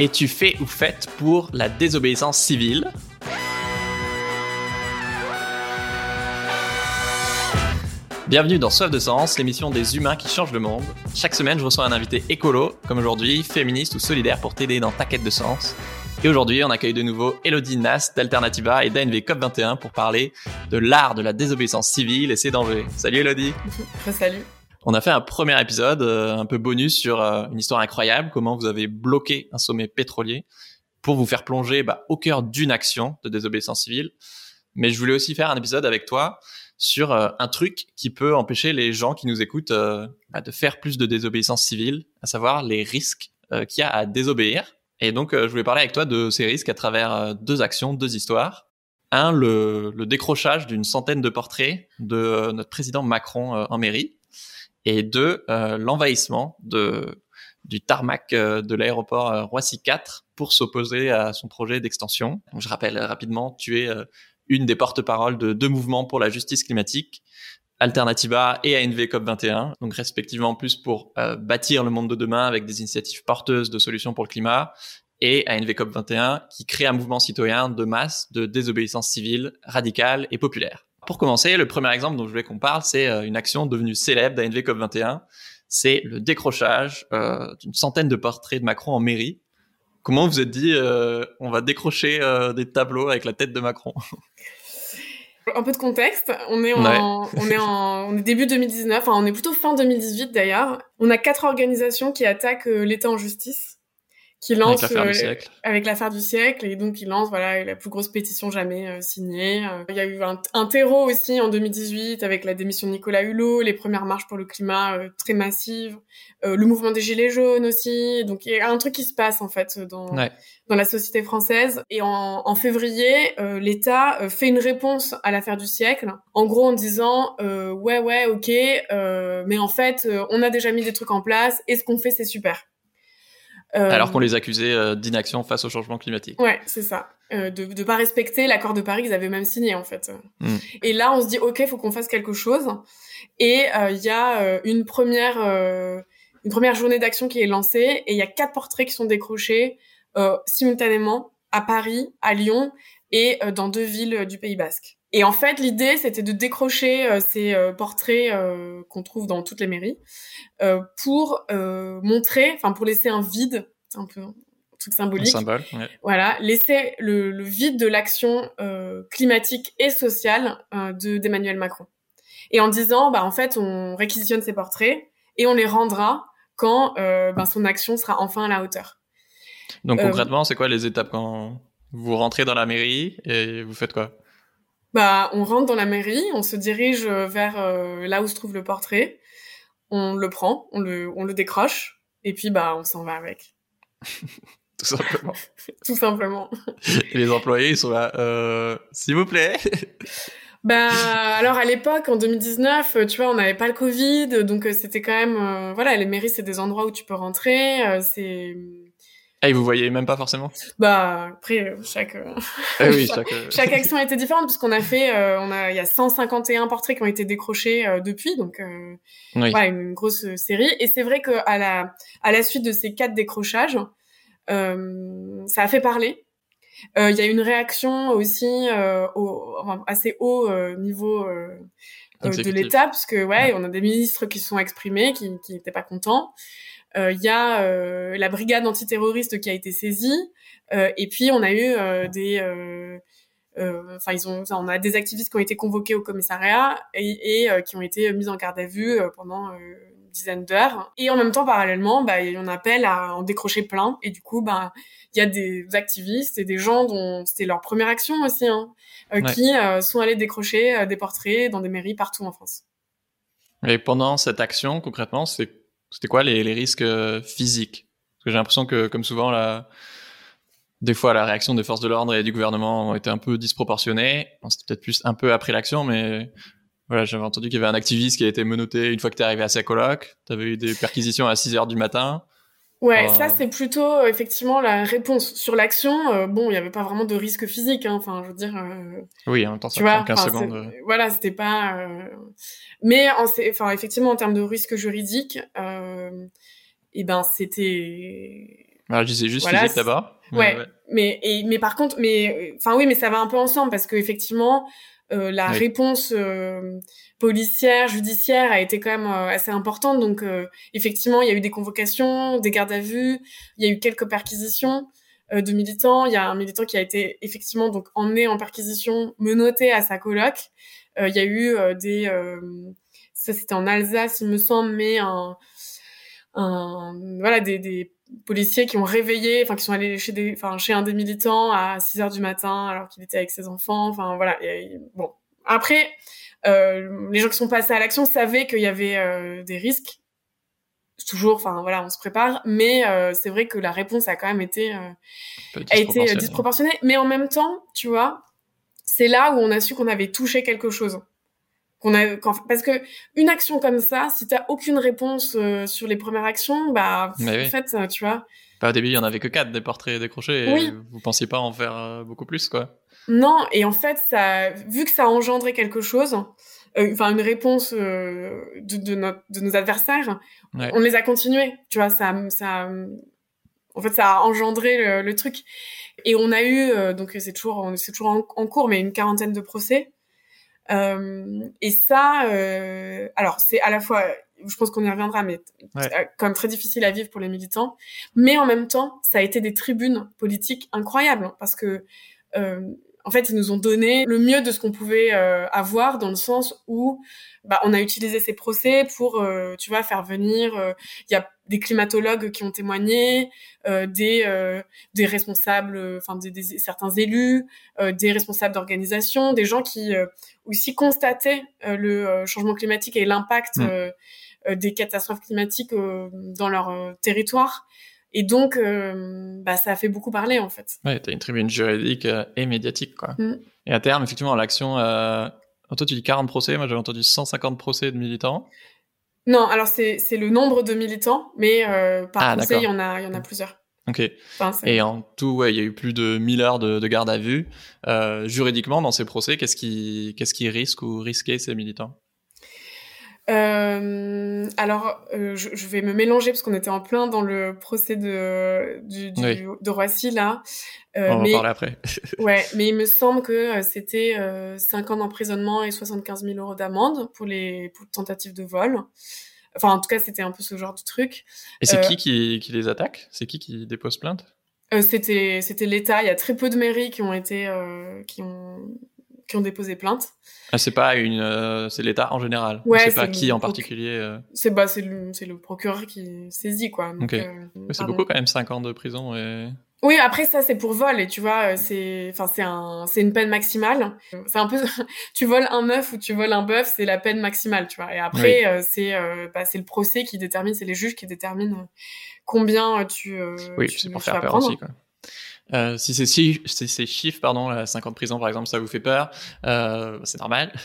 Es-tu fait ou faite pour la désobéissance civile Bienvenue dans Soif de Sens, l'émission des humains qui changent le monde. Chaque semaine, je reçois un invité écolo, comme aujourd'hui, féministe ou solidaire pour t'aider dans ta quête de sens. Et aujourd'hui, on accueille de nouveau Elodie Nas d'Alternativa et d'ANV COP21 pour parler de l'art de la désobéissance civile et ses dangers. Salut Elodie Salut on a fait un premier épisode euh, un peu bonus sur euh, une histoire incroyable, comment vous avez bloqué un sommet pétrolier pour vous faire plonger bah, au cœur d'une action de désobéissance civile. Mais je voulais aussi faire un épisode avec toi sur euh, un truc qui peut empêcher les gens qui nous écoutent bah, de faire plus de désobéissance civile, à savoir les risques qu'il y a à désobéir. Et donc, je voulais parler avec toi de ces risques à travers deux actions, deux histoires. Un, le, le décrochage d'une centaine de portraits de notre président Macron en mairie et deux, euh, l'envahissement de du tarmac euh, de l'aéroport euh, Roissy 4 pour s'opposer à son projet d'extension. Je rappelle rapidement, tu es une des porte-paroles de deux mouvements pour la justice climatique, Alternativa et ANV COP21, donc respectivement plus pour bâtir le monde de demain avec des initiatives porteuses de solutions pour le climat, et ANV COP21 qui crée un mouvement citoyen de masse de désobéissance civile radicale et populaire. Pour commencer, le premier exemple dont je voulais qu'on parle, c'est euh, une action devenue célèbre d'ANV COP21. C'est le décrochage euh, d'une centaine de portraits de Macron en mairie. Comment vous êtes dit, euh, on va décrocher des tableaux avec la tête de Macron? Un peu de contexte. On est en, on est en, on est début 2019. Enfin, on est plutôt fin 2018 d'ailleurs. On a quatre organisations qui attaquent l'État en justice qui lance avec l'affaire du, siècle et donc il lance voilà la plus grosse pétition jamais euh, signée. Euh, il y a eu un, terreau aussi en 2018 avec la démission de Nicolas Hulot, les premières marches pour le climat euh, très massives, le mouvement des gilets jaunes aussi. Donc il y a un truc qui se passe en fait dans dans la société française. Et en, en février, l'État fait une réponse à l'affaire du siècle, en gros en disant ouais ouais ok, mais en fait on a déjà mis des trucs en place et ce qu'on fait? C'est super. Euh, Alors qu'on les accusait euh, d'inaction face au changement climatique. Ouais, c'est ça. Euh, de ne pas respecter l'accord de Paris qu'ils avaient même signé en fait. Mm. Et là, on se dit ok, faut qu'on fasse quelque chose. Et il y a une première une première journée d'action qui est lancée et il y a quatre portraits qui sont décrochés simultanément à Paris, à Lyon et dans deux villes du Pays Basque. Et en fait, l'idée, c'était de décrocher euh, ces euh, portraits euh, qu'on trouve dans toutes les mairies pour montrer, enfin pour laisser un vide, c'est un peu un truc symbolique. Un symbole, ouais. Voilà, laisser le, le vide de l'action climatique et sociale de d'Emmanuel Macron. Et en disant, bah en fait, on réquisitionne ces portraits et on les rendra quand ben, son action sera enfin à la hauteur. Donc concrètement, c'est quoi les étapes quand vous rentrez dans la mairie et vous faites quoi? Bah, on rentre dans la mairie, on se dirige vers euh, là où se trouve le portrait, on le prend, on le, on le décroche, et puis bah, on s'en va avec. Tout simplement. Tout simplement. Et les employés, ils sont là, euh, s'il vous plaît. Bah, alors à l'époque, en 2019, tu vois, on n'avait pas le Covid, donc euh, c'était quand même, euh, voilà, les mairies, c'est des endroits où tu peux rentrer, c'est ah, et vous voyez même pas forcément Bah après chaque ah oui, chaque... chaque action a été différente puisqu'on a fait euh, on a il y a 151 portraits qui ont été décrochés euh, depuis donc euh, oui. voilà une grosse série. Et c'est vrai que à la à la suite de ces quatre décrochages ça a fait parler. Il y a une réaction aussi au, enfin, assez haut niveau de l'État parce que ouais, on a des ministres qui se sont exprimés qui qui n'étaient pas contents il euh, y a euh, la brigade antiterroriste qui a été saisie, euh, et puis on a eu des enfin ils ont on a des activistes qui ont été convoqués au commissariat et, et qui ont été mis en garde à vue pendant une dizaine d'heures. Et en même temps parallèlement bah on appelle à en décrocher plein. Et du coup bah il y a des activistes et des gens dont c'était leur première action aussi hein, qui sont allés décrocher des portraits dans des mairies partout en France. Et pendant cette action concrètement c'est c'était quoi les, les risques euh, physiques? Parce que j'ai l'impression que, comme souvent, la, des fois, la réaction des forces de l'ordre et du gouvernement ont été un peu disproportionnées. C'était peut-être plus un peu après l'action, mais voilà, j'avais entendu qu'il y avait un activiste qui a été menotté une fois que tu es arrivé à sa coloc. Tu avais eu des perquisitions à 6 heures du matin. Ouais, ça c'est plutôt euh, effectivement la réponse sur l'action. Euh, bon, il n'y avait pas vraiment de risque physique. Hein. Enfin, je veux dire. Euh, oui, en même temps, ça prend 15 secondes. Voilà, c'était pas. Mais en, enfin, effectivement, en termes de risque juridique, eh ben, c'était. Alors, je disais juste physique d'abord. Ouais, mais et, mais par contre, mais enfin oui, mais ça va un peu ensemble parce que effectivement, euh, la réponse euh, policière, judiciaire a été quand même euh, assez importante. Donc effectivement, il y a eu des convocations, des gardes à vue, il y a eu quelques perquisitions de militants. Il y a un militant qui a été effectivement donc emmené en perquisition, menotté à sa coloc. Il y a eu des ça c'était en Alsace, il me semble, mais un, un voilà des, des policiers qui ont réveillé, enfin qui sont allés chez des, enfin chez un des militants à 6 heures du matin alors qu'il était avec ses enfants. Enfin voilà. bon, après, euh, les gens qui sont passés à l'action savaient qu'il y avait euh, des risques. Toujours, enfin voilà, on se prépare, mais euh, c'est vrai que la réponse a quand même été euh, a été disproportionnée. Mais en même temps, tu vois, c'est là où on a su qu'on avait touché quelque chose. Qu'on a parce que une action comme ça si t'as aucune réponse euh, sur les premières actions bah en fait euh, tu vois. Pas au début il y en avait que quatre des portraits décrochés et vous pensiez pas en faire euh, beaucoup plus quoi. Non et en fait ça vu que ça a engendré quelque chose enfin une réponse de, de, notre, de nos adversaires on les a continués. Tu vois ça ça en fait ça a engendré le, truc et on a eu donc c'est toujours c'est toujours en, en cours mais une quarantaine de procès euh, et ça, euh, alors c'est à la fois, je pense qu'on y reviendra, mais euh, quand même très difficile à vivre pour les militants. Mais en même temps, ça a été des tribunes politiques incroyables hein, parce que euh, en fait, ils nous ont donné le mieux de ce qu'on pouvait euh, avoir dans le sens où bah, on a utilisé ces procès pour, euh, tu vois, faire venir. Il y a des climatologues qui ont témoigné, des des responsables, enfin des, certains élus, des responsables d'organisation, des gens qui aussi constataient le changement climatique et l'impact mmh. des catastrophes climatiques dans leur territoire. Et donc, euh, bah, ça a fait beaucoup parler, en fait. Ouais, t'as une tribune juridique euh, et médiatique, quoi. Mm. Et à terme, effectivement, l'action... Euh... Toi, tu dis 40 procès, moi j'avais entendu 150 procès de militants. Non, alors c'est le nombre de militants, mais euh, par ah, procès, il y, en a, il y en a plusieurs. Ok. et en tout, ouais, il y a eu plus de 1000 heures de, de garde à vue. Juridiquement, dans ces procès, qu'est-ce qui, qu'est-ce qui risque ou risquait ces militants? Euh, alors, euh, je, je, vais me mélanger parce qu'on était en plein dans le procès de, du, du de Roissy là. Euh, On mais, en parler après. ouais, mais il me semble que euh, c'était euh, 5 ans d'emprisonnement et 75 000 euros d'amende pour les pour tentatives de vol. Enfin, en tout cas, c'était un peu ce genre de truc. Et c'est qui, qui qui les attaque? C'est qui qui dépose plainte? C'était c'était l'État. Il y a très peu de mairies qui ont été qui ont qui ont déposé plainte. Ah, c'est pas une, euh, c'est l'État en général. Ouais, c'est pas qui en particulier. Euh... C'est bah c'est le, le procureur qui saisit quoi. Euh, c'est beaucoup quand même 5 ans de prison et. Oui, après ça c'est pour vol et tu vois, c'est, enfin c'est un, c'est une peine maximale. C'est un peu, tu voles un œuf ou tu voles un bœuf, c'est la peine maximale, tu vois. Et après c'est, bah, c'est le procès qui détermine, c'est les juges qui déterminent combien tu. oui, c'est pour faire peur aussi quoi. Euh, si c'est si, ces chiffres, pardon, la 50 prisons par exemple, ça vous fait peur, euh, c'est normal.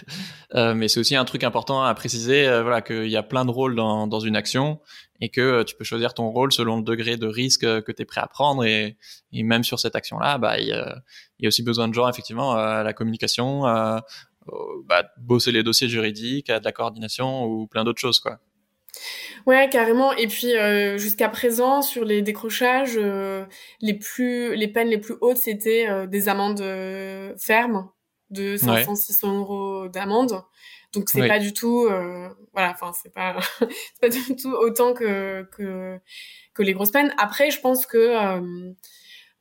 Euh, mais c'est aussi un truc important à préciser, euh, voilà, qu'il y a plein de rôles dans, dans une action et que euh, tu peux choisir ton rôle selon le degré de risque que tu es prêt à prendre. Et, et même sur cette action-là, bah, il y, a, y a aussi besoin de gens effectivement à la communication, à, bah, bosser les dossiers juridiques, à de la coordination ou plein d'autres choses, quoi. Ouais, carrément. Et puis euh, jusqu'à présent, sur les décrochages, euh, les plus, les peines les plus hautes, c'était euh, des amendes fermes de 500-600 euros d'amende. Donc c'est pas du tout, voilà, enfin c'est pas, c'est pas du tout autant que que que les grosses peines. Après, je pense que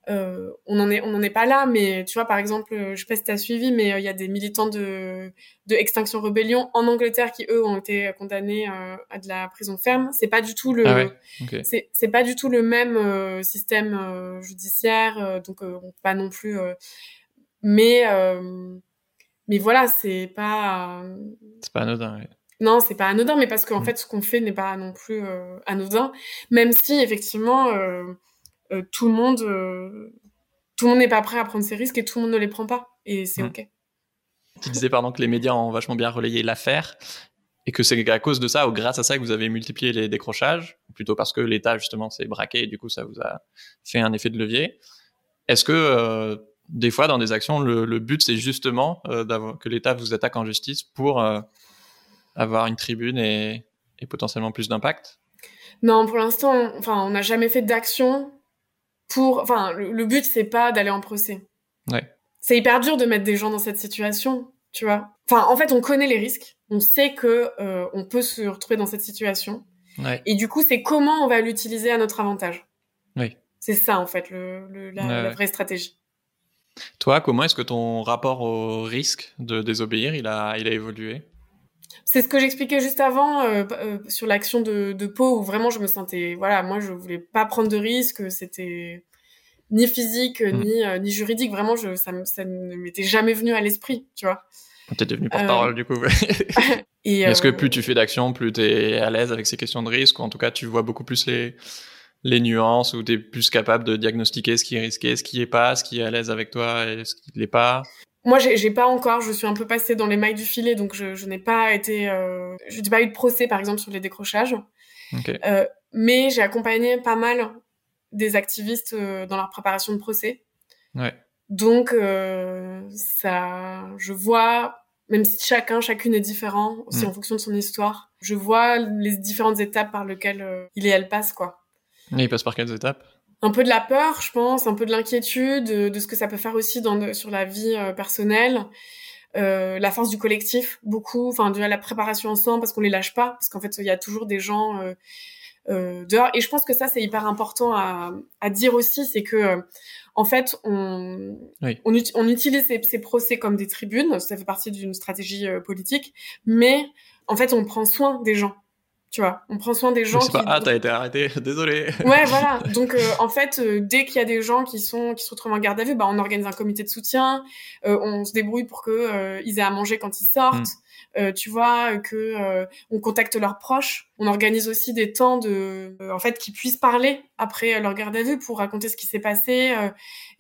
euh, on en est on en est pas là mais tu vois par exemple je sais pas si t'as suivi mais euh, il y a des militants de de Extinction Rebellion en Angleterre qui eux ont été condamnés euh, à de la prison ferme. C'est pas du tout le ah c'est c'est pas du tout le même système judiciaire donc on pas non plus mais mais voilà c'est pas c'est pas anodin Non, c'est pas anodin, mais parce qu'en mm. fait, ce qu'on fait n'est pas non plus anodin, même si effectivement, euh, tout le monde, euh, tout le monde n'est pas prêt à prendre ces risques et tout le monde ne les prend pas. Et c'est mm. ok. Tu disais pardon que les médias ont vachement bien relayé l'affaire et que c'est à cause de ça ou grâce à ça que vous avez multiplié les décrochages, plutôt parce que l'État justement s'est braqué et du coup ça vous a fait un effet de levier. Est-ce que euh, des fois dans des actions le, but c'est justement que l'État vous attaque en justice pour avoir une tribune et, et potentiellement plus d'impact? Non, pour l'instant, enfin on n'a jamais fait d'action pour, enfin, le, but c'est pas d'aller en procès. Ouais. C'est hyper dur de mettre des gens dans cette situation, tu vois. Enfin, en fait, on connaît les risques, on sait que euh, on peut se retrouver dans cette situation. Ouais. Et du coup, c'est comment on va l'utiliser à notre avantage. Oui. C'est ça en fait le, le la, la vraie stratégie. Toi, comment est-ce que ton rapport au risque de désobéir, il a, il a évolué? C'est ce que j'expliquais juste avant euh, euh, sur l'action de, de Pau où vraiment je me sentais voilà moi je voulais pas prendre de risques c'était ni physique mm. ni euh, ni juridique. Vraiment je ça, ça ne m'était jamais venu à l'esprit tu vois. T'es devenu porte-parole du coup. Est-ce que plus tu fais d'action plus t'es à l'aise avec ces questions de risque ou en tout cas tu vois beaucoup plus les les nuances où t'es plus capable de diagnostiquer ce qui est risqué ce qui est pas ce qui est à l'aise avec toi et ce qui l'est pas? Moi, j'ai pas encore. Je suis un peu passée dans les mailles du filet, donc je, je n'ai pas été. Euh, je n'ai pas eu de procès, par exemple, sur les décrochages. Euh, mais j'ai accompagné pas mal des activistes euh, dans leur préparation de procès. Ouais. Donc euh, ça, je vois, même si chacun, chacune est différent, aussi mm. en fonction de son histoire, je vois les différentes étapes par lesquelles euh, il et elle passent, quoi. Et il passe par quelles étapes? Un peu de la peur, je pense, un peu de l'inquiétude, de, ce que ça peut faire aussi dans, sur la vie euh, personnelle, euh, la force du collectif, beaucoup, enfin de la préparation ensemble parce qu'on les lâche pas, parce qu'en fait il y a toujours des gens euh, euh, dehors. Et je pense que ça c'est hyper important à, à dire aussi, c'est que euh, en fait on on, on, utilise ces, ces, procès comme des tribunes, ça fait partie d'une stratégie politique, mais en fait on prend soin des gens tu vois on prend soin des gens qui... pas. ah t'as été arrêté. Désolé. Ouais voilà. Donc euh, en fait euh, dès qu'il y a des gens qui sont qui se retrouvent en garde à vue bah on organise un comité de soutien. Euh, on se débrouille pour que ils aient à manger quand ils sortent. Mm. Euh, tu vois, que euh, on contacte leurs proches. On organise aussi des temps de, euh, en fait, qu'ils puissent parler après leur garde à vue pour raconter ce qui s'est passé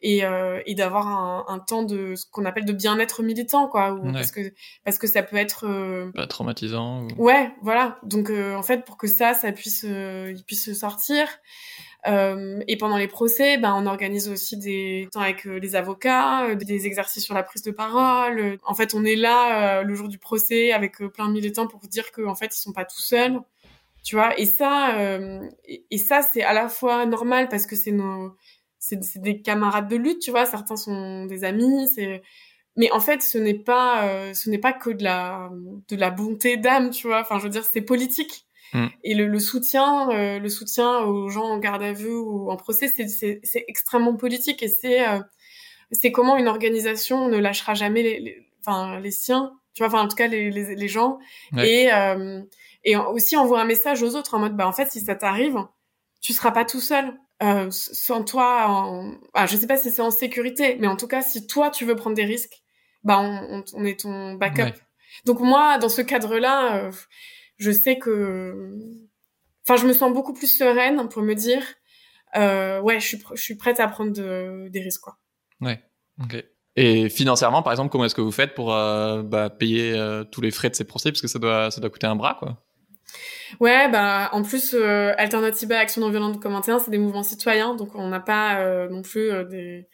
et, et d'avoir un, un, temps de ce qu'on appelle de bien-être militant, quoi. Ou, Parce que parce que ça peut être Pas traumatisant. Ouais, voilà. Donc en fait, pour que ça, ça puisse, il puisse sortir. Euh, et pendant les procès, ben, on organise aussi des temps avec euh, les avocats, euh, des exercices sur la prise de parole. En fait, on est là le jour du procès avec plein de militants pour dire qu'en fait, ils sont pas tout seuls. Tu vois, et ça, et, ça, c'est à la fois normal parce que c'est nos, c'est des camarades de lutte, tu vois. Certains sont des amis, c'est mais en fait ce n'est pas ce n'est pas que de la de la bonté d'âme tu vois enfin je veux dire c'est politique Mm. Et le, le soutien, euh, le soutien aux gens en garde à vue ou en procès, c'est extrêmement politique et c'est euh, c'est comment une organisation ne lâchera jamais les, les, enfin les siens, tu vois, enfin en tout cas les, les, les gens et euh, et aussi envoie un message aux autres en mode bah en fait si ça t'arrive, tu seras pas tout seul. Euh, sans toi, en... ah, je sais pas si c'est en sécurité, mais en tout cas si toi tu veux prendre des risques, bah on, on, on est ton backup. Donc moi dans ce cadre-là je sais que, enfin, je me sens beaucoup plus sereine pour me dire, euh, ouais, je suis, je suis prête à prendre des risques, quoi. Ouais. Ok. Et financièrement, par exemple, comment est-ce que vous faites pour euh, bah, payer euh, tous les frais de ces procès? Parce que ça doit, ça doit coûter un bras, quoi. Ouais, bah en plus euh, Alternativa Action non violente comme c'est des mouvements citoyens, donc on n'a pas euh, non plus des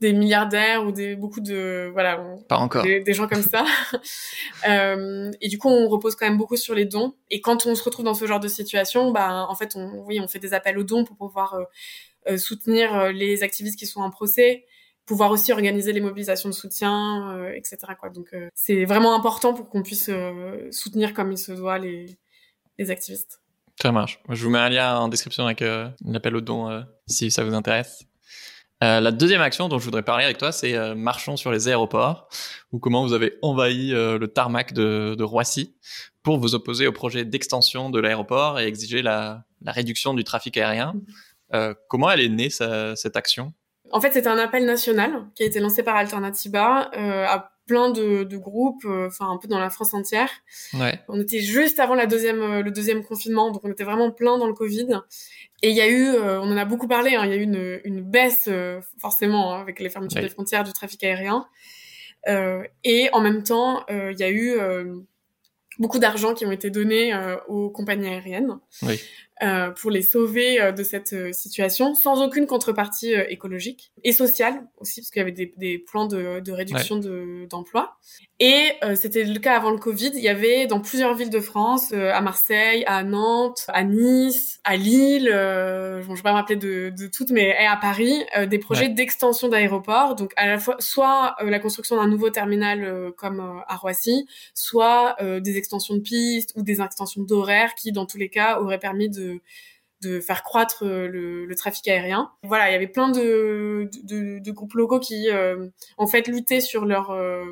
des milliardaires ou des beaucoup de voilà pas encore. des, des gens comme ça. Euh, et du coup on repose quand même beaucoup sur les dons. Et quand on se retrouve dans ce genre de situation bah en fait on oui on fait des appels aux dons pour pouvoir euh, euh soutenir euh, les activistes qui sont en procès pouvoir aussi organiser les mobilisations de soutien euh, etc quoi. Donc c'est vraiment important pour qu'on puisse soutenir comme il se doit les les activistes. Ça marche. Je vous mets un lien en description avec l'appel aux dons si ça vous intéresse. Euh, la deuxième action dont je voudrais parler avec toi, c'est euh, marchons sur les aéroports, ou comment vous avez envahi euh, le tarmac de, de, Roissy pour vous opposer au projet d'extension de l'aéroport et exiger la, la, réduction du trafic aérien. Euh, comment elle est née, cette action? En fait, c'est un appel national qui a été lancé par Alternativa à plein de, de groupes, enfin un peu dans la France entière. Ouais. On était juste avant la deuxième, le deuxième confinement, donc on était vraiment plein dans le Covid. Et il y a eu, euh, on en a beaucoup parlé, hein, il y a eu une, une baisse euh, forcément hein, avec les fermetures des frontières du trafic aérien. Euh, et en même temps, il y a eu beaucoup d'argent qui ont été donnés aux compagnies aériennes. Oui. Euh, pour les sauver euh, de cette euh, situation, sans aucune contrepartie écologique et sociale aussi, parce qu'il y avait des, des plans de, de réduction de d'emplois. Et c'était le cas avant le Covid. Il y avait dans plusieurs villes de France, à Marseille, à Nantes, à Nice, à Lille, euh, je vais pas me rappeler de, de toutes, mais et à Paris, des projets d'extension d'aéroports. Donc à la fois soit la construction d'un nouveau terminal comme à Roissy, soit des extensions de pistes ou des extensions d'horaires qui, dans tous les cas, auraient permis de de, faire croître euh, le, trafic aérien. Voilà, il y avait plein de, de, groupes locaux qui, euh, en fait, luttaient sur leur euh,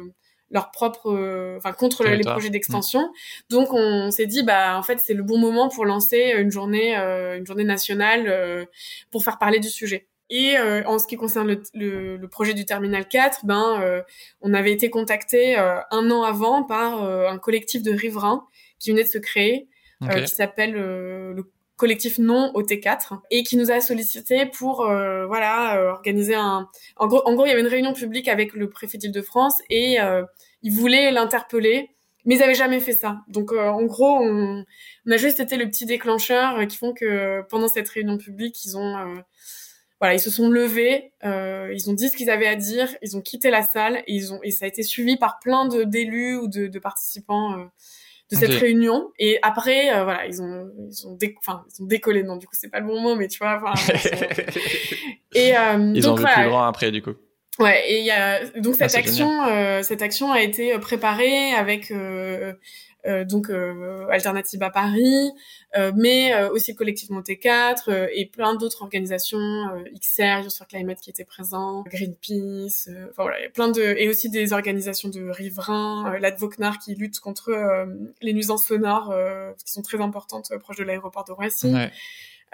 leur propre, enfin contre les projets d'extension. Mmh. Donc on s'est dit, bah en fait c'est le bon moment pour lancer une journée, une journée nationale pour faire parler du sujet. Et en ce qui concerne le, le, projet du terminal 4, ben on avait été contacté un an avant par un collectif de riverains qui venait de se créer, qui s'appelle le collectif non au T4 et qui nous a sollicité pour euh, voilà euh, organiser un en gros en gros il y avait une réunion publique avec le préfet d'Île-de-France et euh, il voulait l'interpeller mais ils avaient jamais fait ça. Donc euh, en gros on, on, a juste été le petit déclencheur qui font que pendant cette réunion publique ils ont voilà ils se sont levés ils ont dit ce qu'ils avaient à dire ils ont quitté la salle et ils ont et ça a été suivi par plein de d'élus ou de, de participants de cette réunion. Et après, euh, voilà, ils ont, ils ont, enfin, ils ont décollé. Non, du coup, c'est pas le bon mot, mais tu vois. Et euh, ils donc, ont vu plus grand après, du coup. Ouais, et il y a donc cette ah, action, euh, cette action a été préparée avec euh, euh, donc euh, Alternative à Paris, euh, mais aussi le collectif Monté 4 et plein d'autres organisations, XR, Youth for Climate qui étaient présents, Greenpeace, enfin voilà, il y a plein de et aussi des organisations de riverains, l'Advocnar qui lutte contre les nuisances sonores qui sont très importantes proches de l'aéroport de Roissy. Ouais.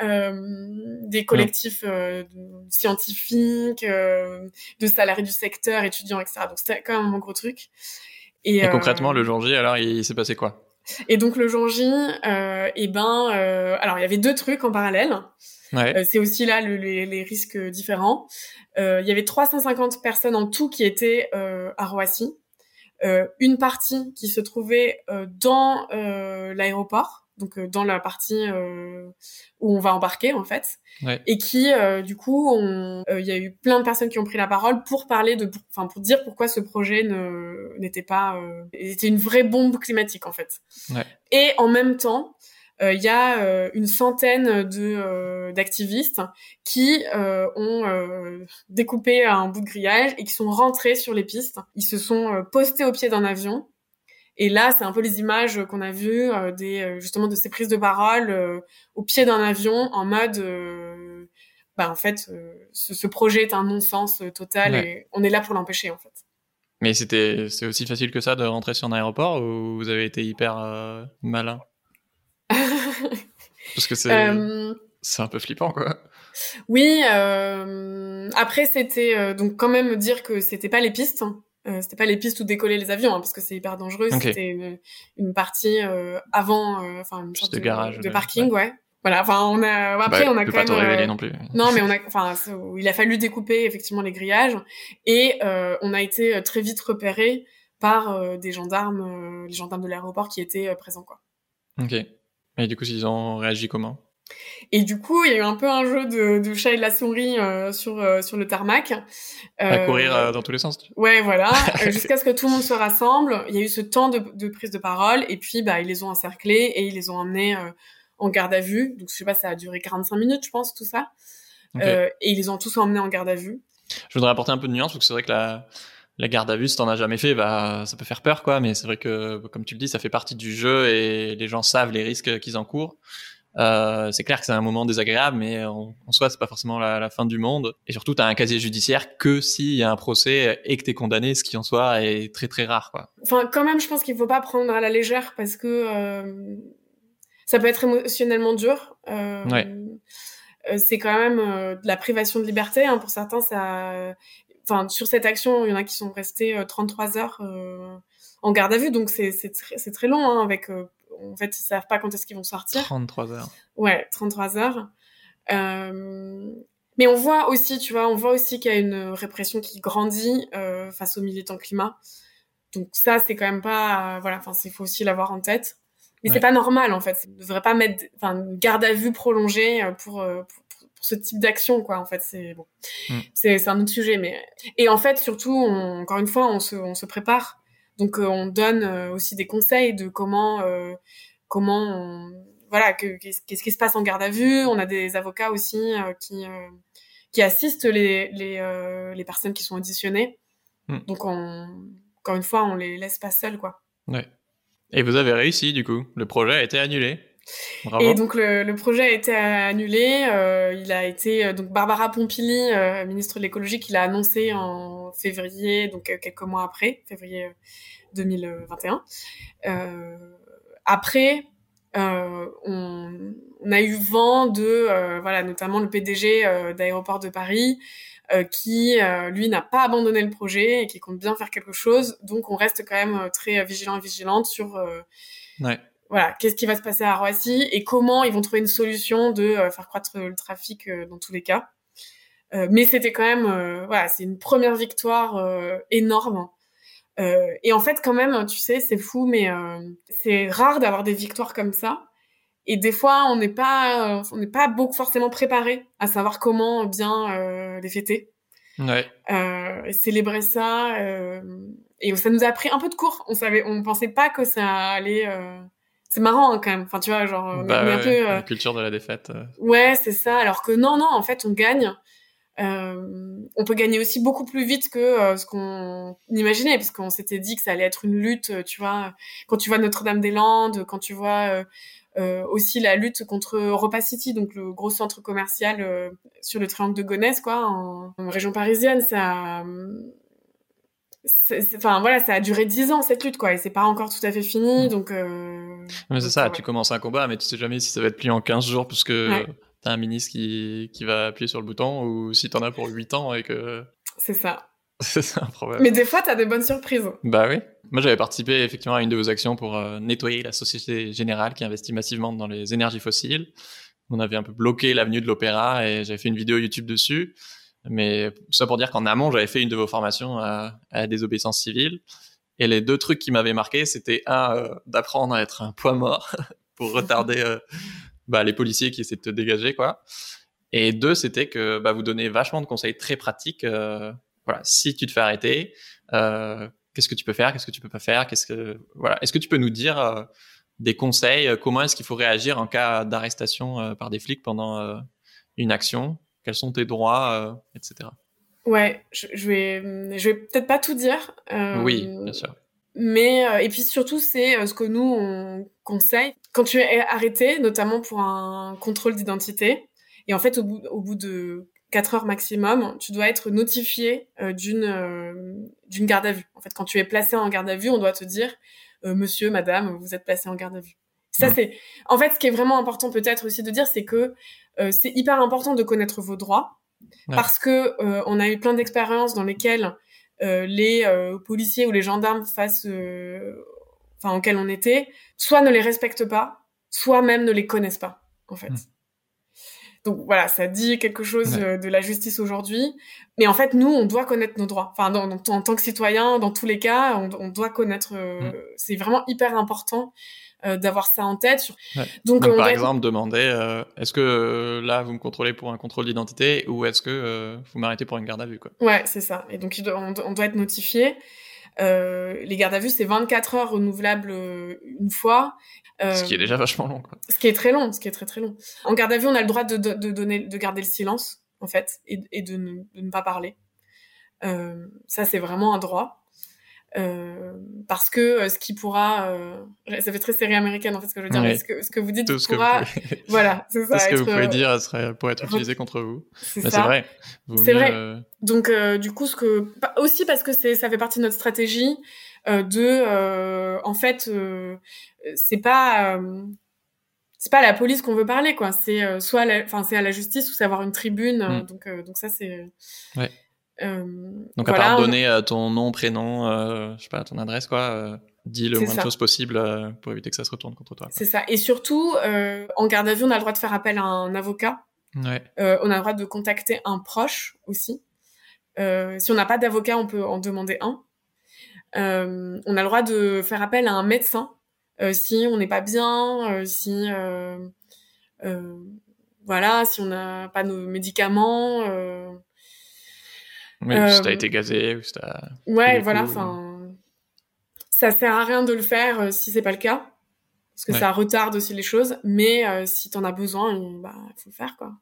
Euh, des collectifs euh, scientifiques, euh, de salariés du secteur, étudiants, etc. Donc c'était quand même un gros truc. Et, concrètement, le jour J, alors, il, s'est passé quoi? Et donc le jour J, euh, et eh ben, alors il y avait deux trucs en parallèle. Ouais. c'est aussi là les, les, risques différents. il y avait 350 personnes en tout qui étaient à Roissy. une partie qui se trouvait dans l'aéroport donc euh, dans la partie euh, où on va embarquer en fait, et qui euh, du coup, il y a eu plein de personnes qui ont pris la parole pour parler de, enfin pour, dire pourquoi ce projet ne n'était pas, était une vraie bombe climatique en fait. Ouais. Et en même temps, il y a une centaine de d'activistes qui ont découpé un bout de grillage et qui sont rentrés sur les pistes. Ils se sont postés au pied d'un avion et là, c'est un peu les images qu'on a vues euh, des euh, justement de ces prises de parole euh, au pied d'un avion en mode bah en fait ce, projet est un non-sens total et on est là pour l'empêcher en fait. Mais c'était c'est aussi facile que ça de rentrer sur un aéroport ou vous avez été hyper malin? Parce que c'est c'est un peu flippant quoi. Oui, après c'était donc quand même dire que c'était pas les pistes. Euh, c'était pas les pistes où décoller les avions, hein, parce que c'est hyper dangereux. C'était une, une, partie euh, avant, euh, enfin une sorte de, garage, de parking, ouais. Voilà. Enfin, on a après bah, on a quand pas même. non plus. Non, mais on a, enfin, il a fallu découper effectivement les grillages et on a été très vite repéré par des gendarmes, les gendarmes de l'aéroport qui étaient présents, quoi. Ok. Et du coup, ils ont réagi comment? Et du coup, il y a eu un peu un jeu de, de chat et de la souris euh, sur euh, sur le tarmac. à courir euh, dans tous les sens. Ouais, voilà, jusqu'à ce que tout le monde se rassemble. Il y a eu ce temps de, de prise de parole, et puis bah ils les ont encerclés et ils les ont emmenés en garde à vue. Donc je sais pas, ça a duré 45 minutes, je pense, tout ça. et ils les ont tous emmenés en garde à vue. Je voudrais apporter un peu de nuance parce que c'est vrai que la la garde à vue, si t'en as jamais fait, bah ça peut faire peur, quoi. Mais c'est vrai que, comme tu le dis, ça fait partie du jeu et les gens savent les risques qu'ils encourent. Euh, c'est clair que c'est un moment désagréable, mais en, soi, c'est pas forcément la, la, fin du monde. Et surtout, tu as un casier judiciaire que s'il y a un procès et que t'es condamné, ce qui en soi est très très rare. Quoi. Enfin, quand même, je pense qu'il faut pas prendre à la légère parce que euh, ça peut être émotionnellement dur. Euh, ouais. Euh, c'est quand même euh, de la privation de liberté. Hein. Pour certains, ça. Enfin, sur cette action, il y en a qui sont restés 33 heures en garde à vue, donc c'est très, très long, hein, avec en fait, ils savent pas quand est-ce qu'ils vont sortir. 33 heures. Ouais, 33 heures. Euh, mais on voit aussi, tu vois, on voit aussi qu'il y a une répression qui grandit euh, face aux militants climat. Donc ça, c'est quand même pas, voilà, enfin, il faut aussi l'avoir en tête. Mais c'est pas normal en fait. On ne devrait pas mettre, enfin, garde à vue prolongée pour, pour, ce type d'action quoi. En fait, c'est bon, mm. c'est un autre sujet. Mais et en fait, surtout, encore une fois, on se, on se prépare. Donc, on donne aussi des conseils de comment, comment on voilà, qu'est-ce qui se passe en garde à vue. On a des avocats aussi euh, qui euh, qui assistent les les, euh, les personnes qui sont auditionnées. Hmm. Donc on, encore une fois, on les laisse pas seuls quoi. Ouais. Et vous avez réussi du coup. Le projet a été annulé. Bravo. Et donc le, le, projet a été annulé. Euh, il a été donc Barbara Pompili, ministre de l'écologie, qui l'a annoncé en février, donc quelques mois après, février 2021. après, euh, on, on, a eu vent de, euh, voilà, notamment le PDG euh, d'aéroport de Paris, qui lui n'a pas abandonné le projet et qui compte bien faire quelque chose. Donc on reste quand même très vigilant et vigilante sur ouais. voilà qu'est-ce qui va se passer à Roissy et comment ils vont trouver une solution de faire croître le trafic dans tous les cas. Mais c'était quand même voilà c'est une première victoire énorme euh, et en fait, quand même, tu sais, c'est fou, mais euh, c'est rare d'avoir des victoires comme ça. Et des fois, on n'est pas, euh, on n'est pas beaucoup forcément préparé à savoir comment bien les fêter. Ouais. Euh, célébrer ça. et ça nous a pris un peu de cours. On savait, on pensait pas que ça allait. C'est marrant hein, quand même. Enfin, tu vois, genre, bah, un peu. La culture de la défaite. Ouais, c'est ça. Alors que non, non, en fait, on gagne. Euh, on peut gagner aussi beaucoup plus vite que euh, ce qu'on imaginait, parce qu'on s'était dit que ça allait être une lutte, euh, tu vois. Quand tu vois Notre-Dame-des-Landes, quand tu vois aussi la lutte contre Europa City, donc le gros centre commercial sur le triangle de Gonesse, quoi, en, région parisienne, ça, enfin voilà, ça a duré dix ans cette lutte, quoi, et c'est pas encore tout à fait fini, mmh. donc. mais c'est ça, tu commences un combat, mais tu sais jamais si ça va être plié en 15 jours, parce que t'as un ministre qui, qui va appuyer sur le bouton ou si t'en as pour 8 ans et que. C'est ça. c'est un problème. Mais des fois, t'as des bonnes surprises. Bah oui. Moi, j'avais participé effectivement à une de vos actions pour euh, nettoyer la Société Générale qui investit massivement dans les énergies fossiles. On avait un peu bloqué l'avenue de l'Opéra et j'avais fait une vidéo YouTube dessus. Mais ça pour dire qu'en amont, j'avais fait une de vos formations à, à désobéissance civile. Et les deux trucs qui m'avaient marqué, c'était un, euh, d'apprendre à être un poids mort pour retarder euh, bah, les policiers qui essaient de te dégager, quoi. Et deux, c'était que bah, vous donnez vachement de conseils très pratiques. Euh, voilà, si tu te fais arrêter, euh, qu'est-ce que tu peux faire, qu'est-ce que tu peux pas faire, qu'est-ce que voilà. Est-ce que tu peux nous dire euh, des conseils Comment est-ce qu'il faut réagir en cas d'arrestation par des flics pendant une action? Quels sont tes droits, etc. Ouais, je, je vais, je vais peut-être pas tout dire. oui, bien sûr. Mais euh, et puis surtout c'est euh, ce que nous on conseille quand tu es arrêté, notamment pour un contrôle d'identité. Et en fait au bout, au bout de 4 heures maximum, tu dois être notifié euh, d'une d'une garde à vue. En fait, quand tu es placé en garde à vue, on doit te dire Monsieur, Madame, vous êtes placé en garde à vue. Ça c'est en fait ce qui est vraiment important peut-être aussi de dire, c'est que c'est hyper important de connaître vos droits parce que on a eu plein d'expériences dans lesquelles euh, les euh, policiers ou les gendarmes face, euh, enfin, auxquels on était, soit ne les respectent pas, soit même ne les connaissent pas, en fait. Hmm. Donc voilà, ça dit quelque chose de la justice aujourd'hui. Mais en fait, nous, on doit connaître nos droits. Enfin, en tant que citoyen, dans tous les cas, on, doit connaître. Hmm. C'est vraiment hyper important euh, d'avoir ça en tête. Donc, par exemple, demander euh, est-ce que euh, là vous me contrôlez pour un contrôle d'identité ou est-ce que vous m'arrêtez pour une garde à vue quoi? Ouais, c'est ça. Et donc on, doit être notifié. les gardes à vue, c'est 24 heures renouvelables une fois. ce qui est déjà vachement long. Quoi. Ce qui est très long, ce qui est très très long. En garde à vue, on a le droit de, de, donner, de garder le silence en fait et, et de, ne, de, ne, pas parler. ça, c'est vraiment un droit. Euh, parce que euh, ce qui pourra, euh, ça fait très série américaine en fait ce que je veux dire, mais ce que, ce que vous dites ce pourra, voilà, c'est ça. ce que vous pouvez dire serait, pourrait être utilisé contre vous. C'est vrai. C'est vrai. Donc du coup, ce que aussi parce que c'est, ça fait partie de notre stratégie de, en fait, c'est pas c'est pas à la police qu'on veut parler quoi c'est soit enfin c'est à la justice ou c'est avoir une tribune mm. donc donc ça c'est ouais. Euh, Donc à part donner euh, ton nom, prénom, euh, je sais pas, ton adresse, quoi, dis le moins de choses possible pour éviter que ça se retourne contre toi. C'est ça. Et surtout, en garde à vue, on a le droit de faire appel à un avocat. Ouais. on a le droit de contacter un proche aussi. si on n'a pas d'avocat, on peut en demander un. on a le droit de faire appel à un médecin si on n'est pas bien, si voilà, si on n'a pas nos médicaments. Oui, si t'as été gazé ou si t'as. Ouais, voilà, enfin, ça sert à rien de le faire si c'est pas le cas parce que ça retarde aussi les choses. Mais euh, si t'en as besoin, bah faut le faire quoi.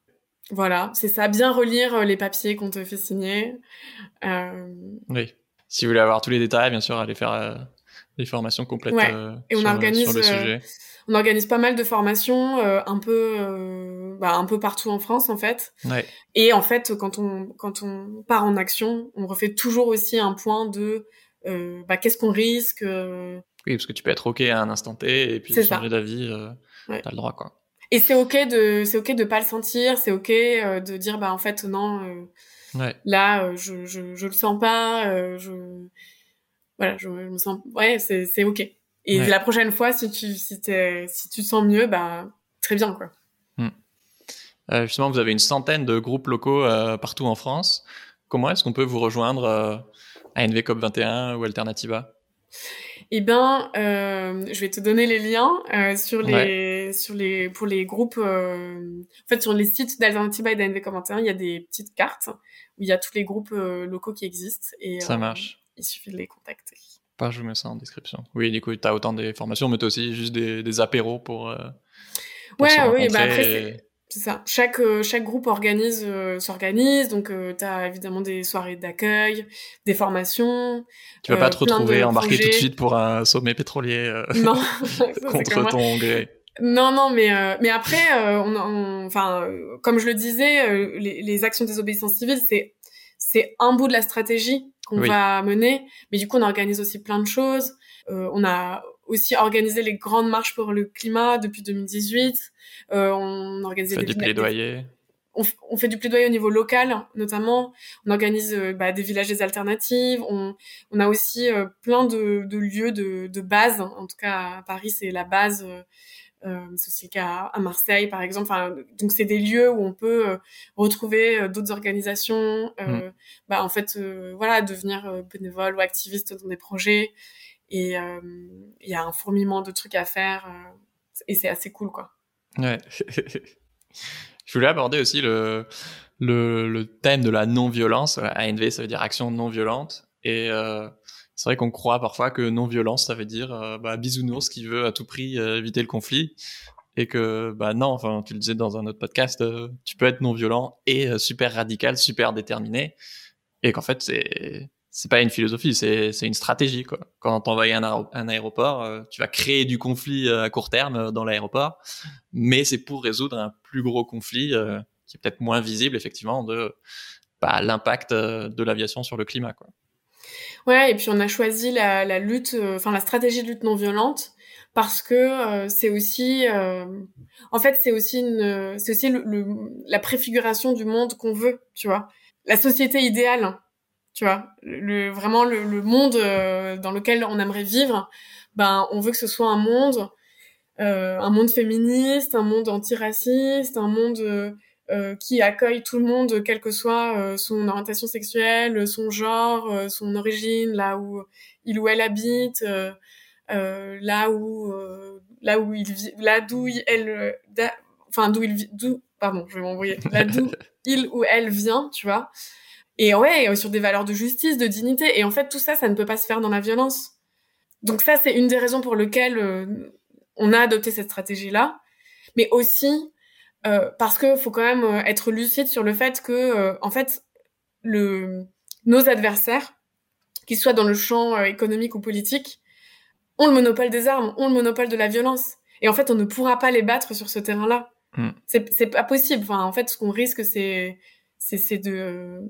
Voilà, c'est ça. Bien relire euh, les papiers qu'on te fait signer. Euh... Oui. Si vous voulez avoir tous les détails, bien sûr, allez faire euh, des formations complètes ouais. Et on organise, sur le sujet. On organise pas mal de formations, un peu, bah, un peu partout en France en fait. Ouais. Et en fait, quand on quand on part en action, on refait toujours aussi un point de bah, qu'est-ce qu'on risque oui, parce que tu peux être ok à un instant T et puis changer d'avis, euh, t'as le droit quoi. Et c'est ok de c'est ok de pas le sentir, c'est ok euh, de dire bah en fait non, euh, ouais. là euh, je, je je le sens pas, euh, je voilà je, me sens ouais c'est c'est ok. Et la prochaine fois si tu si si tu te sens mieux bah très bien quoi. Hmm. justement vous avez une centaine de groupes locaux partout en France. Comment est-ce qu'on peut vous rejoindre à NVCOP 21 ou Alternativa? Eh euh, je vais te donner les liens euh, sur les sur les pour les groupes. Euh, en fait, sur les sites d'Alternativa et d'ANV Commentaire, il y a des petites cartes où il y a tous les groupes euh, locaux qui existent et ça marche. Il suffit de les contacter. Pas, je mets ça en description. Oui, du coup, tu as autant des formations, mais tu as aussi juste des, des apéros pour. pour ouais, oui, bah après, c'est ça. Chaque euh, chaque groupe organise euh, s'organise, donc euh, tu as évidemment des soirées d'accueil, des formations. Tu vas pas te retrouver embarqué tout de suite pour un sommet pétrolier non, contre ton gré. Non, non, mais mais après, on, enfin, comme je le disais, les, les actions des obéissances civiles, c'est c'est un bout de la stratégie qu'on va mener, mais du coup, on organise aussi plein de choses. on a aussi organisé les grandes marches pour le climat depuis 2018. Euh, on des, plaidoyers. On, on, fait du plaidoyer au niveau local, notamment. On organise euh, bah, des villages des alternatives. On, on a aussi euh, plein de, de, lieux de, de, base. En tout cas, à Paris, c'est la base. Euh, c'est aussi le cas à Marseille, par exemple. Enfin, donc, c'est des lieux où on peut retrouver d'autres organisations. Mm. Bah, en fait, voilà, devenir bénévole ou activiste dans des projets. Et il y a un fourmillement de trucs à faire. et c'est assez cool, quoi. Ouais. Je voulais aborder aussi le, le, thème de la non-violence. ANV, ça veut dire action non-violente. Et euh, c'est vrai qu'on croit parfois que non-violence, ça veut dire euh, bah, bisounours qui veut à tout prix euh, éviter le conflit. Et que, bah non, enfin, tu le disais dans un autre podcast, euh, tu peux être non-violent et euh, super radical, super déterminé. Et qu'en fait, c'est c'est pas une philosophie, c'est une stratégie. Quoi. Quand t'envoies un, un aéroport, euh, tu vas créer du conflit euh, à court terme euh, dans l'aéroport, mais c'est pour résoudre un plus gros conflit qui est peut-être moins visible, effectivement, de bah, l'impact de l'aviation sur le climat. Quoi. Ouais, et puis on a choisi la, lutte, enfin la stratégie de lutte non violente parce que c'est aussi, en fait, c'est aussi une, c'est aussi la préfiguration du monde qu'on veut, tu vois, la société idéale tu vois. Le vraiment le, le monde euh, dans lequel on aimerait vivre ben on veut que ce soit un monde euh, un monde féministe un monde antiraciste un monde euh, qui accueille tout le monde quelle que soit son orientation sexuelle son genre son origine là où il ou elle habite là où là où il vit là d'où elle enfin d'où il d'où pardon je vais m'envoyer là d'où il ou elle vient tu vois et ouais, euh, sur des valeurs de justice, de dignité. Et en fait, tout ça, ça ne peut pas se faire dans la violence. Donc ça, c'est une des raisons pour lesquelles euh, on a adopté cette stratégie-là. Mais aussi euh, parce que faut quand même euh, être lucide sur le fait que, en fait, le, nos adversaires, qu'ils soient dans le champ économique ou politique, ont le monopole des armes, ont le monopole de la violence. Et en fait, on ne pourra pas les battre sur ce terrain-là. Hmm. C'est pas possible. Enfin, en fait, ce qu'on risque, c'est c'est de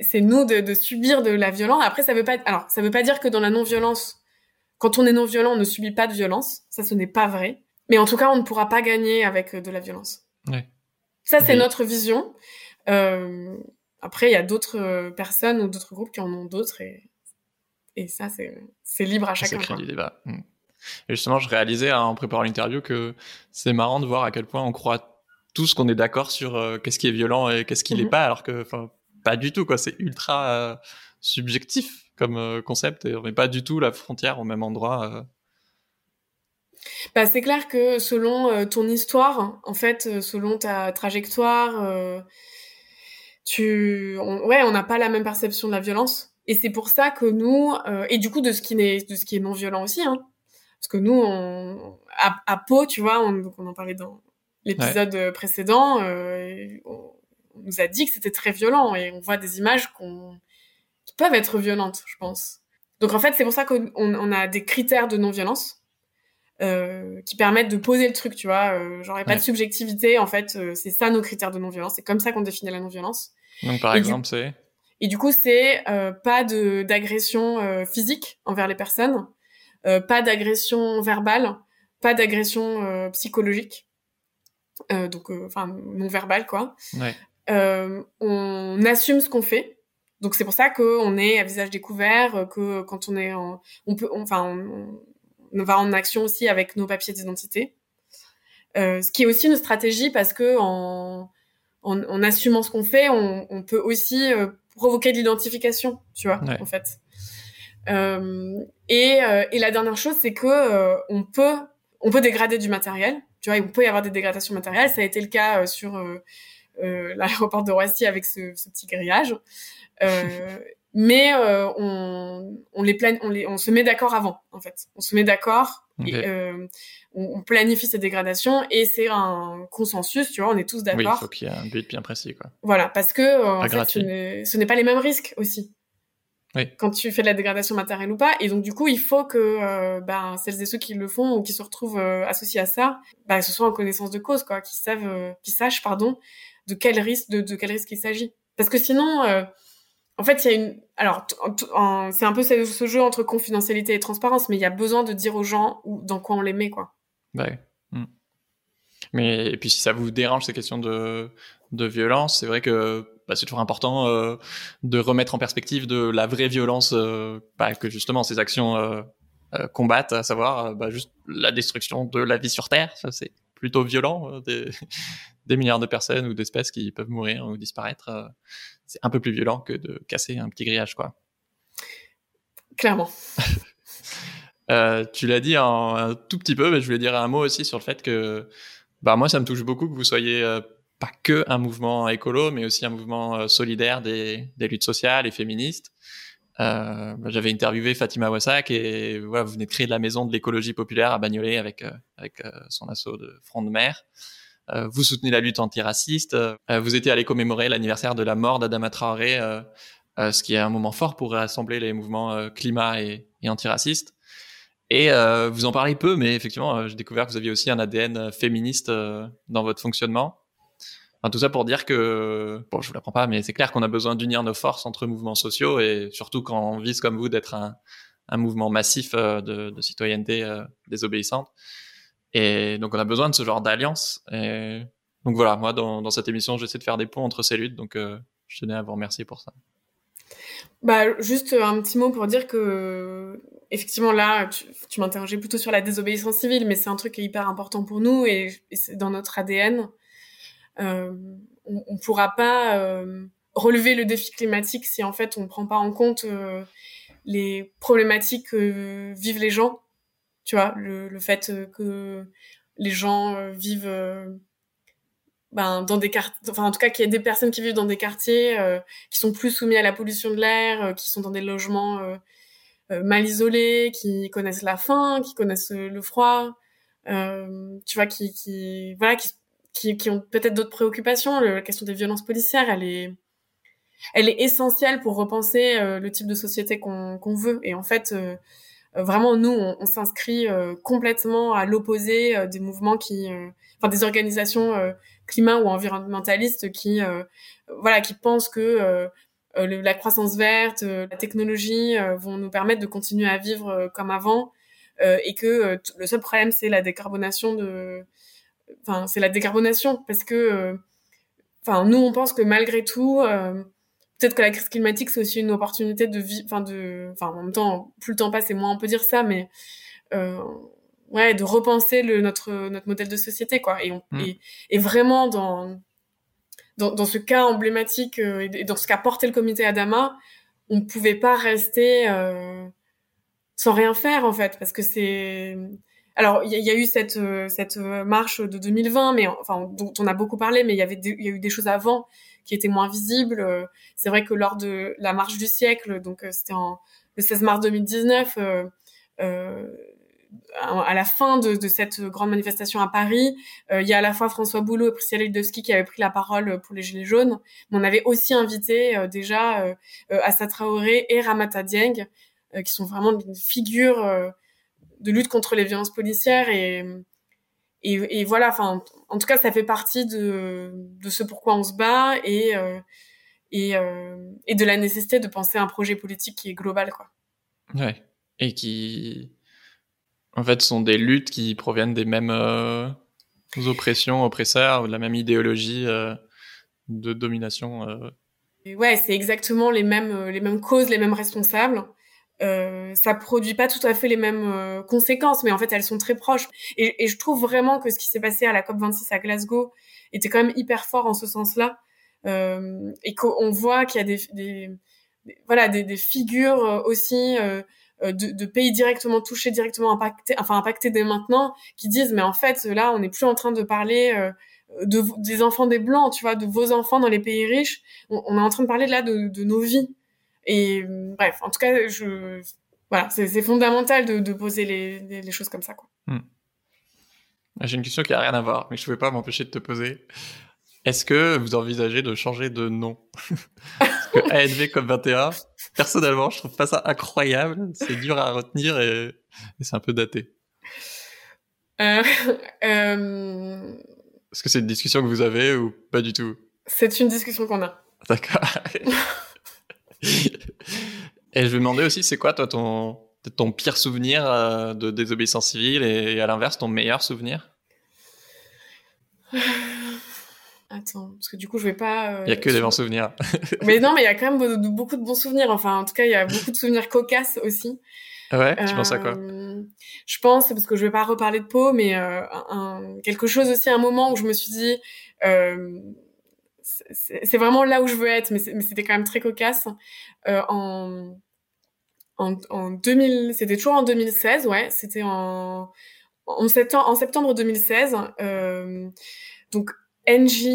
c'est nous de, de, subir de la violence. Après, ça veut pas, alors ça veut pas dire que dans la non-violence, quand on est non-violent, on ne subit pas de violence. Ça, ce n'est pas vrai. Mais en tout cas, on ne pourra pas gagner avec euh, de la violence. Ouais. Ça, c'est notre vision. Euh, après, il y a d'autres euh, personnes ou d'autres groupes qui en ont d'autres et, et ça, c'est libre à chacun. C'est du débat. Hmm. Et justement, je réalisais hein, en préparant l'interview que c'est marrant de voir à quel point on croit tous qu'on est d'accord sur euh, qu'est-ce qui est violent et qu'est-ce qui l'est mhm. pas, alors que, pas du tout quoi. C'est ultra euh, subjectif comme euh, concept et on met pas du tout la frontière au même endroit. bah, c'est clair que selon ton histoire, en fait, selon ta trajectoire, tu, ouais, on n'a pas la même perception de la violence. Et c'est pour ça que nous, et du coup de ce qui est de ce qui est non violent aussi, hein, parce que nous, on, à, à Pau, tu vois, on, on en parlait dans l'épisode précédent, on, nous a dit que c'était très violent et on voit des images qu'on qui peuvent être violentes, je pense. Donc en fait, c'est pour ça qu'on on a des critères de non-violence euh, qui permettent de poser le truc, tu vois. Euh, genre, il n'y a pas de subjectivité, en fait, euh, c'est ça nos critères de non-violence. C'est comme ça qu'on définit la non-violence. Donc par exemple, c'est Et du coup, c'est euh, pas de d'agression physique envers les personnes, pas d'agression verbale, pas d'agression psychologique. donc, enfin, non verbale, quoi. Ouais. Euh, on assume ce qu'on fait. Donc c'est pour ça qu'on est à visage découvert, que quand on est en, on peut, enfin, on, va en action aussi avec nos papiers d'identité. Euh, ce qui est aussi une stratégie parce que en, en, assumant ce qu'on fait, on, on, peut aussi euh, provoquer de l'identification, tu vois, en fait. Euh, et, euh, et, la dernière chose, c'est que euh, on peut on peut dégrader du matériel, tu vois, il peut y avoir des dégradations matérielles. Ça a été le cas sur euh, l'aéroport de Roissy avec ce, ce petit grillage. Euh, mais euh, on, on les plan on, les, on se met d'accord avant en fait. On se met d'accord et euh, on, on, planifie ces dégradations et c'est un consensus, tu vois, on est tous d'accord. Oui, il faut qu'il y ait un but bien précis, quoi. Voilà, parce que euh, en fait, ce n'est pas les mêmes risques aussi. Oui. Quand tu fais de la dégradation matérielle ou pas, et donc du coup, il faut que euh, ben, celles et ceux qui le font ou qui se retrouvent associés à ça, ben, ce soit en connaissance de cause, quoi, qui savent, qui sachent, pardon, de quel risque de, quel risque il s'agit. Parce que sinon, euh, en fait, il y a une. Alors, c'est un peu ce, jeu entre confidentialité et transparence, mais il y a besoin de dire aux gens où, dans quoi on les met, quoi. Ouais. Hmm. Mais et puis si ça vous dérange ces questions de violence, c'est vrai que bah, c'est toujours important euh, de remettre en perspective de la vraie violence euh, bah, que justement ces actions combattent, à savoir bah, juste la destruction de la vie sur Terre. Ça c'est plutôt violent, des, des milliards de personnes ou d'espèces qui peuvent mourir ou disparaître, euh, c'est un peu plus violent que de casser un petit grillage, quoi. Clairement. euh, tu l'as dit en, un tout petit peu, mais je voulais dire un mot aussi sur le fait que, bah moi, ça me touche beaucoup que vous soyez euh, pas que un mouvement écolo, mais aussi un mouvement euh, solidaire des, des, luttes sociales et féministes. Euh, bah, J'avais interviewé Fatima Wassak et voilà, vous venez de créer la maison de l'écologie populaire à Bagnolet avec avec son assaut de front de mer. Euh, vous soutenez la lutte antiraciste, euh, vous étiez allé commémorer l'anniversaire de la mort d'Adama Traoré, euh, ce qui est un moment fort pour rassembler les mouvements climat et, et antiracistes. Et vous en parlez peu, mais effectivement, j'ai découvert que vous aviez aussi un ADN féministe dans votre fonctionnement. Enfin, tout ça pour dire que, bon, je vous l'apprends pas, mais c'est clair qu'on a besoin d'unir nos forces entre mouvements sociaux et surtout quand on vise comme vous d'être un, un, mouvement massif de, de citoyenneté désobéissante. Et donc on a besoin de ce genre d'alliance. Et donc voilà, moi dans, dans cette émission, j'essaie de faire des ponts entre ces luttes, donc euh, je tenais à vous remercier pour ça. Bah juste un petit mot pour dire que effectivement là, tu, tu m'interrogeais plutôt sur la désobéissance civile, mais c'est un truc qui est hyper important pour nous et, et c'est dans notre ADN. Euh, on, on pourra pas euh, relever le défi climatique si en fait on ne prend pas en compte euh, les problématiques que vivent les gens. Tu vois, le, le fait euh, que les gens euh, vivent euh, ben, dans des quartiers, enfin en tout cas qu'il y ait des personnes qui vivent dans des quartiers qui sont plus soumis à la pollution de l'air, qui sont dans des logements mal isolés, qui connaissent la faim, qui connaissent le froid, tu vois, qui, qui voilà, qui, qui, qui ont peut-être d'autres préoccupations. la question des violences policières, elle est, elle est essentielle pour repenser le type de société qu'on qu'on veut. Et en fait, euh, vraiment nous on, s'inscrit euh, complètement à l'opposé euh, des mouvements qui enfin des organisations climat ou environnementalistes qui voilà qui pensent que la croissance verte, la technologie vont nous permettre de continuer à vivre comme avant et que le seul problème c'est la décarbonation de enfin c'est la décarbonation parce que enfin nous on pense que malgré tout peut-être que la crise climatique c'est aussi une opportunité de vie enfin de enfin en même temps plus le temps passe et moins on peut dire ça mais euh, ouais de repenser le notre notre modèle de société quoi et on mm. et, et, vraiment dans, dans dans ce cas emblématique euh, et dans ce qu'a porté le comité Adama on pouvait pas rester euh, sans rien faire en fait parce que c'est alors il y, a eu cette cette marche de 2020, mais enfin dont on a beaucoup parlé, mais il y avait il y a eu des choses avant qui étaient moins visibles. C'est vrai que lors de la marche du siècle, donc c'était le 16 mars 2019. Euh, à la fin de, de, cette grande manifestation à Paris, euh, il y a à la fois François Boulot et Priscilla Lidowski qui avaient pris la parole pour les Gilets jaunes, mais on avait aussi invité euh, déjà euh, Assa Traoré et Ramata Dieng, qui sont vraiment des figures de lutte contre les violences policières et et, et voilà, enfin, en tout cas, ça fait partie de, de ce pourquoi on se bat et et, et de la nécessité de penser à un projet politique qui est global, quoi. Ouais, et qui en fait, sont des luttes qui proviennent des mêmes euh, oppressions, oppresseurs, de la même idéologie euh, de domination. Euh. Ouais, c'est exactement les mêmes, les mêmes causes, les mêmes responsables. Euh, ça produit pas tout à fait les mêmes conséquences, mais en fait elles sont très proches. Et, et je trouve vraiment que ce qui s'est passé à la COP 26 à Glasgow était quand même hyper fort en ce sens-là, euh, et qu'on voit qu'il y a des, des, voilà des, des, figures aussi euh, de, de, pays directement touchés, directement impactés, enfin impactés dès maintenant, qui disent mais en fait là on n'est plus en train de parler euh, de, des enfants des blancs, tu vois, de vos enfants dans les pays riches, on, est en train de parler là de, de nos vies. Et bref, en tout cas, je voilà, c'est fondamental de, de poser les, les, choses comme ça quoi. Hmm. J'ai une question qui a rien à voir, mais je ne pouvais pas m'empêcher de te poser. Est-ce que vous envisagez de changer de nom? Parce que ANV comme 21, personnellement, je trouve pas ça incroyable. C'est dur à retenir et, c'est un peu daté. Euh, euh... Est-ce que c'est une discussion que vous avez ou pas du tout? C'est une discussion qu'on a. D'accord. et je vais demander aussi, c'est quoi toi ton, ton pire souvenir euh, de désobéissance civile et à l'inverse ton meilleur souvenir? Attends, parce que du coup, je vais pas. Euh, il y a que des bons souvenirs. mais non, mais il y a quand même beaucoup de bons souvenirs. Enfin, en tout cas, il y a beaucoup de souvenirs cocasses aussi. Ouais, tu penses à quoi? Euh, Je pense, parce que je vais pas reparler de peau, mais euh, un, quelque chose aussi, un moment où je me suis dit, euh, c'est vraiment là où je veux être, mais c'était quand même très cocasse. Euh, en, en, en 2000, c'était toujours en 2016, ouais, c'était en, en septembre, en septembre 2016. Euh, donc NJ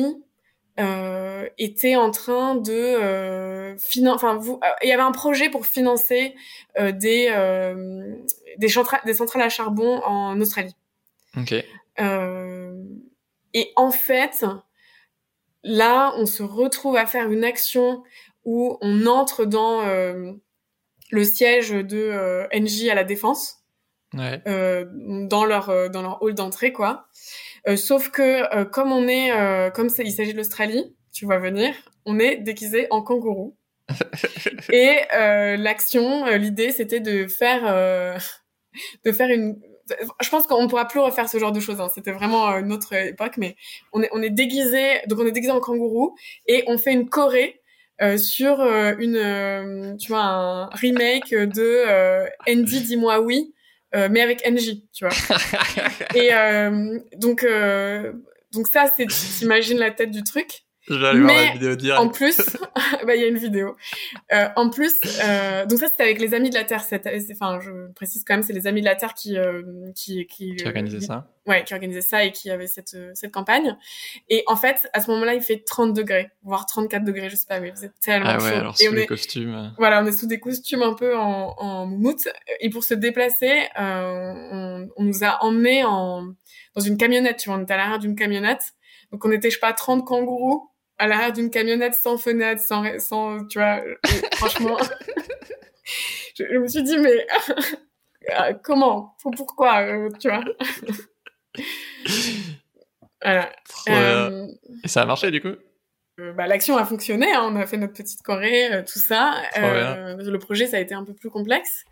euh, était en train de euh, enfin vous euh, il y avait un projet pour financer euh, des euh, des, centrales, des centrales à charbon en Australie. Ok. et en fait, là, on se retrouve à faire une action où on entre dans le siège de NJ à la défense, ouais. dans leur dans leur hall d'entrée quoi. Euh, sauf que euh, comme on est, euh, comme il s'agit de l'Australie, tu vois venir, on est déguisé en kangourou. et l'action, l'idée, c'était de faire, de faire une. Je pense qu'on ne pourra plus refaire ce genre de choses. Hein. C'était vraiment une autre époque, mais on est, on est déguisé, donc on est déguisé en kangourou et on fait une choré sur une, tu vois, un remake de Andy, dis-moi oui euh, mais avec NJ, tu vois. et euh, donc, euh, donc ça, c'est, t'imagines la tête du truc. Je vais aller mais voir la vidéo direct. En plus, bah il y a une vidéo. Euh, en plus, euh, donc ça c'était avec les Amis de la Terre. Enfin, je précise quand même, c'est les Amis de la Terre qui euh, qui qui, qui organisaient ça. Ouais, qui organisaient ça et qui avait cette cette campagne. Et en fait, à ce moment-là, il fait 30 degrés, voire 34 degrés, je sais pas, mais vous êtes tellement ah ouais, chaud. Alors sous les costumes. Voilà, on est sous des costumes un peu en en moumoute. Et pour se déplacer, on, on nous a emmenés en dans une camionnette. Tu vois, on était à l'arrière d'une camionnette. Donc on était, je sais pas, 30 kangourous à l'arrière d'une camionnette sans fenêtre, sans, sans tu vois, franchement, je, me suis dit, mais euh, comment? Pourquoi? Euh, Tu vois? Voilà. Euh, Et ça a marché, du coup? bah, l'action a fonctionné, hein, on a fait notre petite Corée, tout ça. le projet, ça a été un peu plus complexe.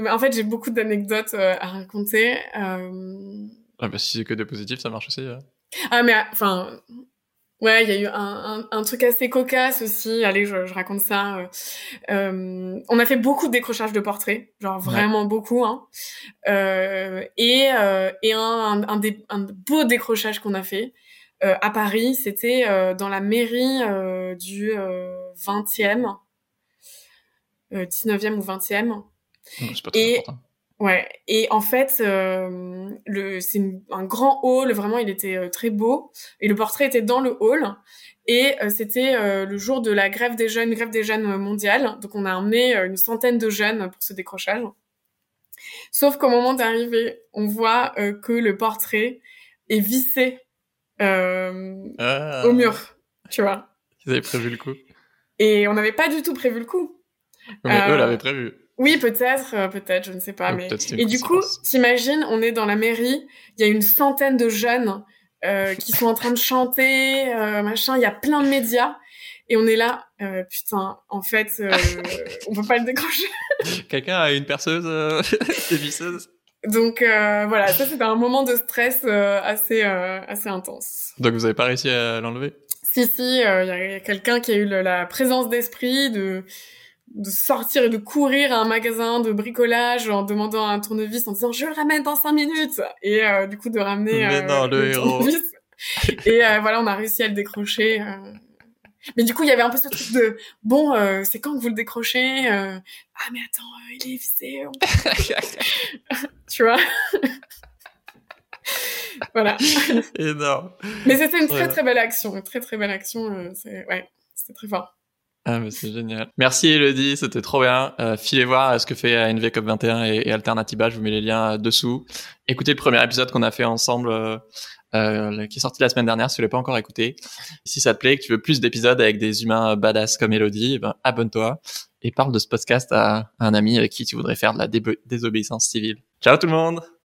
Mais en fait, j'ai beaucoup d'anecdotes à raconter. Ah bah si c'est que des positifs, ça marche aussi. Ah mais enfin, Ouais, il y a eu un, un, un, truc assez cocasse aussi. Allez, je, je raconte ça. Euh, euh on a fait beaucoup de décrochages de portraits, genre vraiment beaucoup. Hein. Euh, et euh, et un, un, des, un beau décrochage qu'on a fait euh, à Paris, c'était dans la mairie du 20e, 19e ou 20e. Mmh, et Ouais, et en fait, euh, le c'est un grand hall, vraiment, il était euh, très beau, et le portrait était dans le hall, et euh, c'était le jour de la grève des jeunes, grève des jeunes mondiale, donc on a emmené une centaine de jeunes pour ce décrochage. Sauf qu'au moment d'arriver, on voit que le portrait est vissé ah. au mur, tu vois. Ils avaient prévu le coup. Et on n'avait pas du tout prévu le coup. Mais eux l'avaient prévu. Oui, peut-être, euh, peut-être, je ne sais pas. mais et du coup, t'imagines, on est dans la mairie, il y a une centaine de jeunes euh, qui sont en train de chanter, euh, machin. Il y a plein de médias et on est là. Euh, putain, en fait, euh, on peut pas le décrocher. Quelqu'un a une perceuse, des visseuses. Donc voilà, ça c'était un moment de stress assez assez intense. Donc vous avez pas réussi à l'enlever? Si si, il y a quelqu'un qui a eu la présence d'esprit de de sortir et de courir à un magasin de bricolage en demandant un tournevis en disant je le ramène dans cinq minutes. Et euh, du coup de ramener euh, non, le, héros. et euh, voilà on a réussi à le décrocher mais du coup il y avait un peu ce truc de bon c'est quand que vous le décrochez ah mais attends il est vissé tu vois? Voilà. Énorme. Mais c'était une très très belle action une très très belle action c'est ouais c'était très fort ah, c'est génial. Merci Elodie, c'était trop bien. Euh, filez voir ce que fait NVCOP 21 et, et Alternativa, je vous mets les liens dessous. Écoutez le premier épisode qu'on a fait ensemble, euh, euh, qui est sorti la semaine dernière, si vous l'avez pas encore écouté. Si ça te plaît, que tu veux plus d'épisodes avec des humains badass comme Elodie, eh ben, abonne-toi et parle de ce podcast à, un ami avec qui tu voudrais faire de la désobéissance civile. Ciao tout le monde